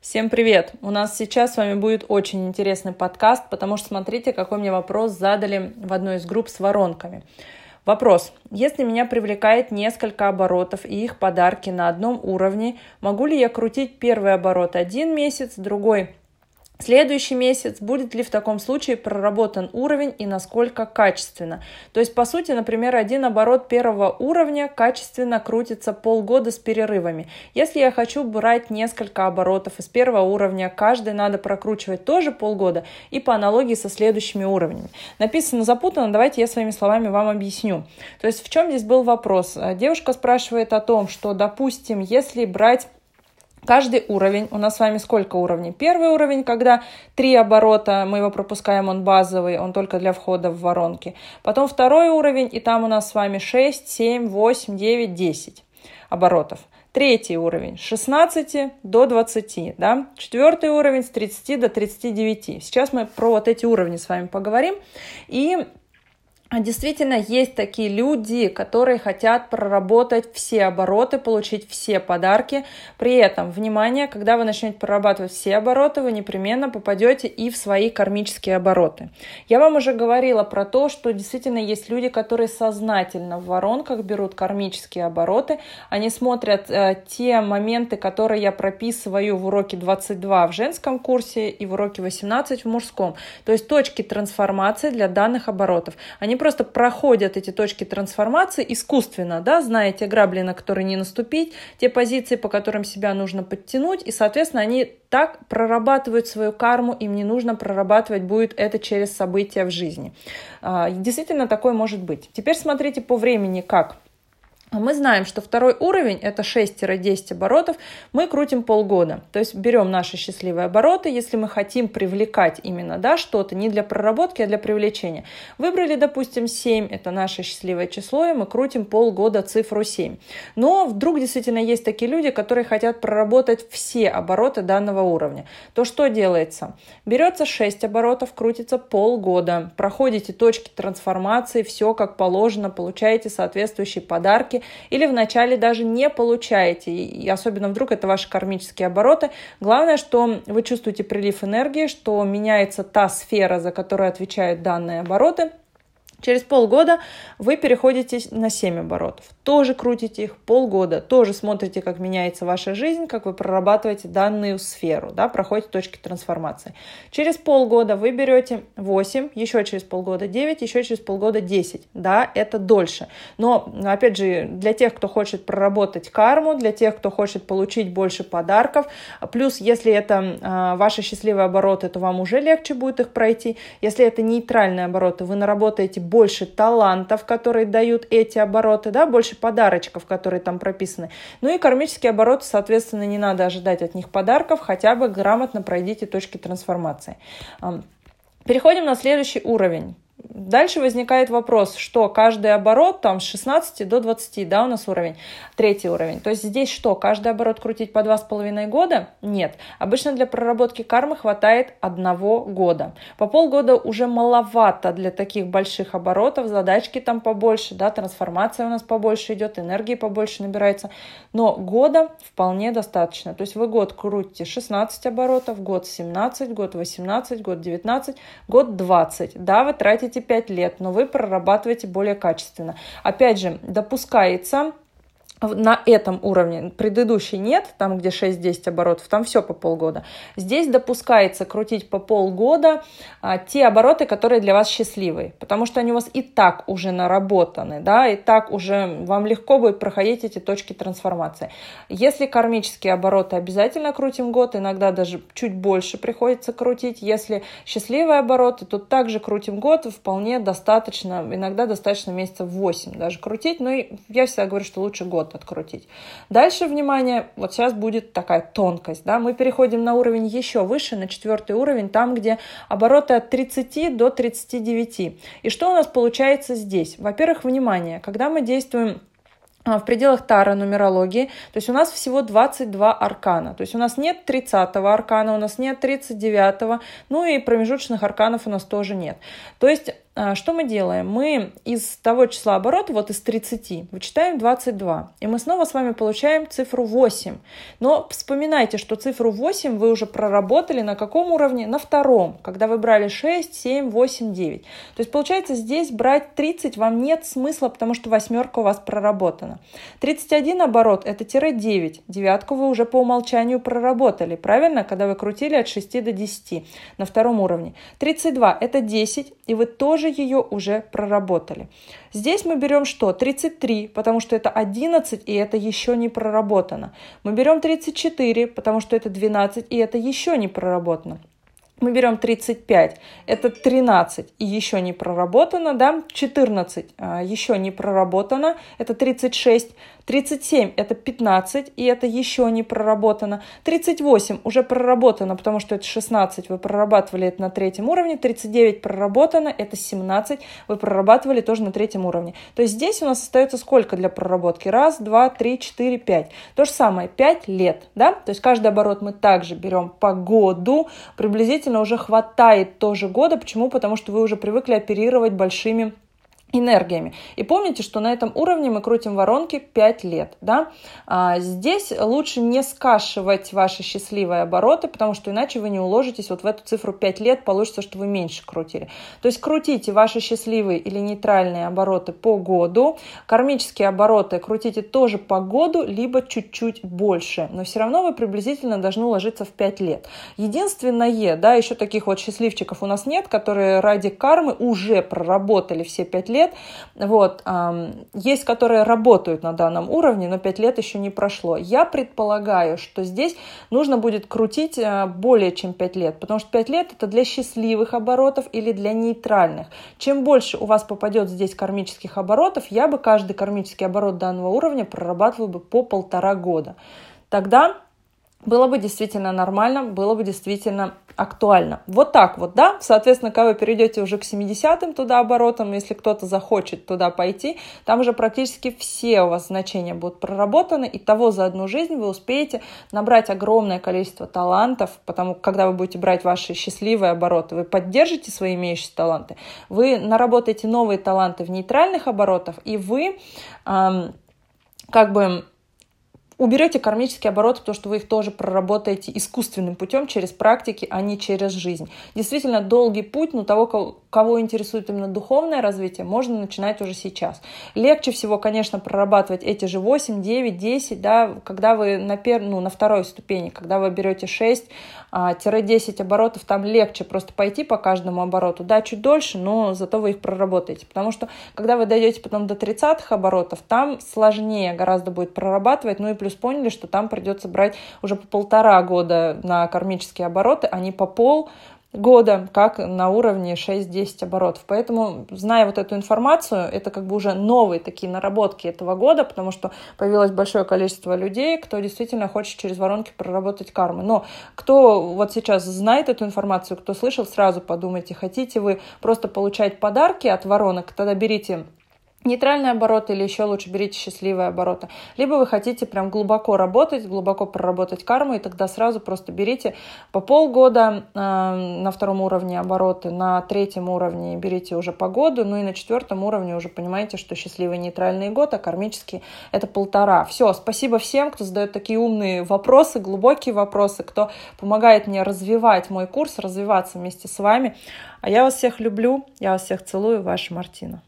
Всем привет! У нас сейчас с вами будет очень интересный подкаст, потому что смотрите, какой мне вопрос задали в одной из групп с воронками. Вопрос. Если меня привлекает несколько оборотов и их подарки на одном уровне, могу ли я крутить первый оборот один месяц, другой Следующий месяц, будет ли в таком случае проработан уровень и насколько качественно. То есть, по сути, например, один оборот первого уровня качественно крутится полгода с перерывами. Если я хочу брать несколько оборотов из первого уровня, каждый надо прокручивать тоже полгода и по аналогии со следующими уровнями. Написано запутанно, давайте я своими словами вам объясню. То есть, в чем здесь был вопрос? Девушка спрашивает о том, что, допустим, если брать Каждый уровень, у нас с вами сколько уровней? Первый уровень, когда три оборота, мы его пропускаем, он базовый, он только для входа в воронки. Потом второй уровень, и там у нас с вами 6, 7, 8, 9, 10 оборотов. Третий уровень с 16 до 20, да? Четвертый уровень с 30 до 39. Сейчас мы про вот эти уровни с вами поговорим. И действительно есть такие люди, которые хотят проработать все обороты, получить все подарки. При этом, внимание, когда вы начнете прорабатывать все обороты, вы непременно попадете и в свои кармические обороты. Я вам уже говорила про то, что действительно есть люди, которые сознательно в воронках берут кармические обороты. Они смотрят э, те моменты, которые я прописываю в уроке 22 в женском курсе и в уроке 18 в мужском. То есть точки трансформации для данных оборотов. Они просто проходят эти точки трансформации искусственно, да, зная те грабли, на которые не наступить, те позиции, по которым себя нужно подтянуть, и, соответственно, они так прорабатывают свою карму, им не нужно прорабатывать будет это через события в жизни. А, действительно, такое может быть. Теперь смотрите по времени как. А мы знаем, что второй уровень, это 6-10 оборотов, мы крутим полгода. То есть берем наши счастливые обороты, если мы хотим привлекать именно да, что-то, не для проработки, а для привлечения. Выбрали, допустим, 7, это наше счастливое число, и мы крутим полгода цифру 7. Но вдруг действительно есть такие люди, которые хотят проработать все обороты данного уровня. То что делается? Берется 6 оборотов, крутится полгода, проходите точки трансформации, все как положено, получаете соответствующие подарки, или вначале даже не получаете, и особенно вдруг это ваши кармические обороты. Главное, что вы чувствуете прилив энергии, что меняется та сфера, за которую отвечают данные обороты, Через полгода вы переходите на 7 оборотов. Тоже крутите их полгода. Тоже смотрите, как меняется ваша жизнь, как вы прорабатываете данную сферу, да, проходите точки трансформации. Через полгода вы берете 8, еще через полгода 9, еще через полгода 10. Да, это дольше. Но, опять же, для тех, кто хочет проработать карму, для тех, кто хочет получить больше подарков, плюс, если это э, ваши счастливые обороты, то вам уже легче будет их пройти. Если это нейтральные обороты, вы наработаете больше талантов, которые дают эти обороты, да, больше подарочков, которые там прописаны. Ну и кармические обороты, соответственно, не надо ожидать от них подарков, хотя бы грамотно пройдите точки трансформации. Переходим на следующий уровень. Дальше возникает вопрос, что каждый оборот там с 16 до 20, да, у нас уровень, третий уровень. То есть здесь что, каждый оборот крутить по 2,5 года? Нет. Обычно для проработки кармы хватает одного года. По полгода уже маловато для таких больших оборотов, задачки там побольше, да, трансформация у нас побольше идет, энергии побольше набирается. Но года вполне достаточно. То есть вы год крутите 16 оборотов, год 17, год 18, год 19, год 20. Да, вы тратите 5 лет, но вы прорабатываете более качественно. Опять же, допускается на этом уровне, предыдущий нет, там где 6-10 оборотов, там все по полгода. Здесь допускается крутить по полгода а, те обороты, которые для вас счастливые, потому что они у вас и так уже наработаны, да, и так уже вам легко будет проходить эти точки трансформации. Если кармические обороты обязательно крутим год, иногда даже чуть больше приходится крутить. Если счастливые обороты, то также крутим год, вполне достаточно, иногда достаточно месяцев 8 даже крутить, но я всегда говорю, что лучше год вот открутить. Дальше, внимание, вот сейчас будет такая тонкость, да, мы переходим на уровень еще выше, на четвертый уровень, там, где обороты от 30 до 39. И что у нас получается здесь? Во-первых, внимание, когда мы действуем а, в пределах Тара нумерологии. То есть у нас всего 22 аркана. То есть у нас нет 30 аркана, у нас нет 39, ну и промежуточных арканов у нас тоже нет. То есть что мы делаем? Мы из того числа оборотов, вот из 30, вычитаем 22. И мы снова с вами получаем цифру 8. Но вспоминайте, что цифру 8 вы уже проработали на каком уровне? На втором, когда вы брали 6, 7, 8, 9. То есть получается здесь брать 30 вам нет смысла, потому что восьмерка у вас проработана. 31 оборот это тире 9. Девятку вы уже по умолчанию проработали, правильно? Когда вы крутили от 6 до 10 на втором уровне. 32 это 10, и вы тоже ее уже проработали. Здесь мы берем что? 33, потому что это 11, и это еще не проработано. Мы берем 34, потому что это 12, и это еще не проработано мы берем 35, это 13 и еще не проработано, да, 14 а, еще не проработано, это 36, 37 это 15 и это еще не проработано, 38 уже проработано, потому что это 16, вы прорабатывали это на третьем уровне, 39 проработано, это 17, вы прорабатывали тоже на третьем уровне. То есть здесь у нас остается сколько для проработки? Раз, два, три, четыре, пять. То же самое, 5 лет, да, то есть каждый оборот мы также берем по году, приблизительно действительно уже хватает тоже года. Почему? Потому что вы уже привыкли оперировать большими энергиями. И помните, что на этом уровне мы крутим воронки 5 лет. Да? А здесь лучше не скашивать ваши счастливые обороты, потому что иначе вы не уложитесь вот в эту цифру 5 лет, получится, что вы меньше крутили. То есть крутите ваши счастливые или нейтральные обороты по году, кармические обороты крутите тоже по году, либо чуть-чуть больше, но все равно вы приблизительно должны уложиться в 5 лет. Единственное, да, еще таких вот счастливчиков у нас нет, которые ради кармы уже проработали все 5 лет, лет. Вот. Есть, которые работают на данном уровне, но 5 лет еще не прошло. Я предполагаю, что здесь нужно будет крутить э, более чем 5 лет, потому что 5 лет это для счастливых оборотов или для нейтральных. Чем больше у вас попадет здесь кармических оборотов, я бы каждый кармический оборот данного уровня прорабатывал бы по полтора года. Тогда было бы действительно нормально, было бы действительно актуально. Вот так вот, да? Соответственно, когда вы перейдете уже к 70-м туда оборотам, если кто-то захочет туда пойти, там уже практически все у вас значения будут проработаны, и того за одну жизнь вы успеете набрать огромное количество талантов, потому когда вы будете брать ваши счастливые обороты, вы поддержите свои имеющиеся таланты, вы наработаете новые таланты в нейтральных оборотах, и вы эм, как бы уберете кармические обороты, потому что вы их тоже проработаете искусственным путем, через практики, а не через жизнь. Действительно, долгий путь, но того, кого интересует именно духовное развитие, можно начинать уже сейчас. Легче всего, конечно, прорабатывать эти же 8, 9, 10, да, когда вы на, пер... ну, на второй ступени, когда вы берете 6, 10 а, оборотов, там легче просто пойти по каждому обороту. Да, чуть дольше, но зато вы их проработаете. Потому что, когда вы дойдете потом до 30 оборотов, там сложнее гораздо будет прорабатывать, ну и плюс поняли, что там придется брать уже по полтора года на кармические обороты, а не по пол года, как на уровне 6-10 оборотов. Поэтому, зная вот эту информацию, это как бы уже новые такие наработки этого года, потому что появилось большое количество людей, кто действительно хочет через воронки проработать кармы. Но кто вот сейчас знает эту информацию, кто слышал, сразу подумайте, хотите вы просто получать подарки от воронок, тогда берите нейтральные обороты или еще лучше берите счастливые обороты. Либо вы хотите прям глубоко работать, глубоко проработать карму, и тогда сразу просто берите по полгода э, на втором уровне обороты, на третьем уровне берите уже по году, ну и на четвертом уровне уже понимаете, что счастливый нейтральный год, а кармический это полтора. Все, спасибо всем, кто задает такие умные вопросы, глубокие вопросы, кто помогает мне развивать мой курс, развиваться вместе с вами. А я вас всех люблю, я вас всех целую, ваша Мартина.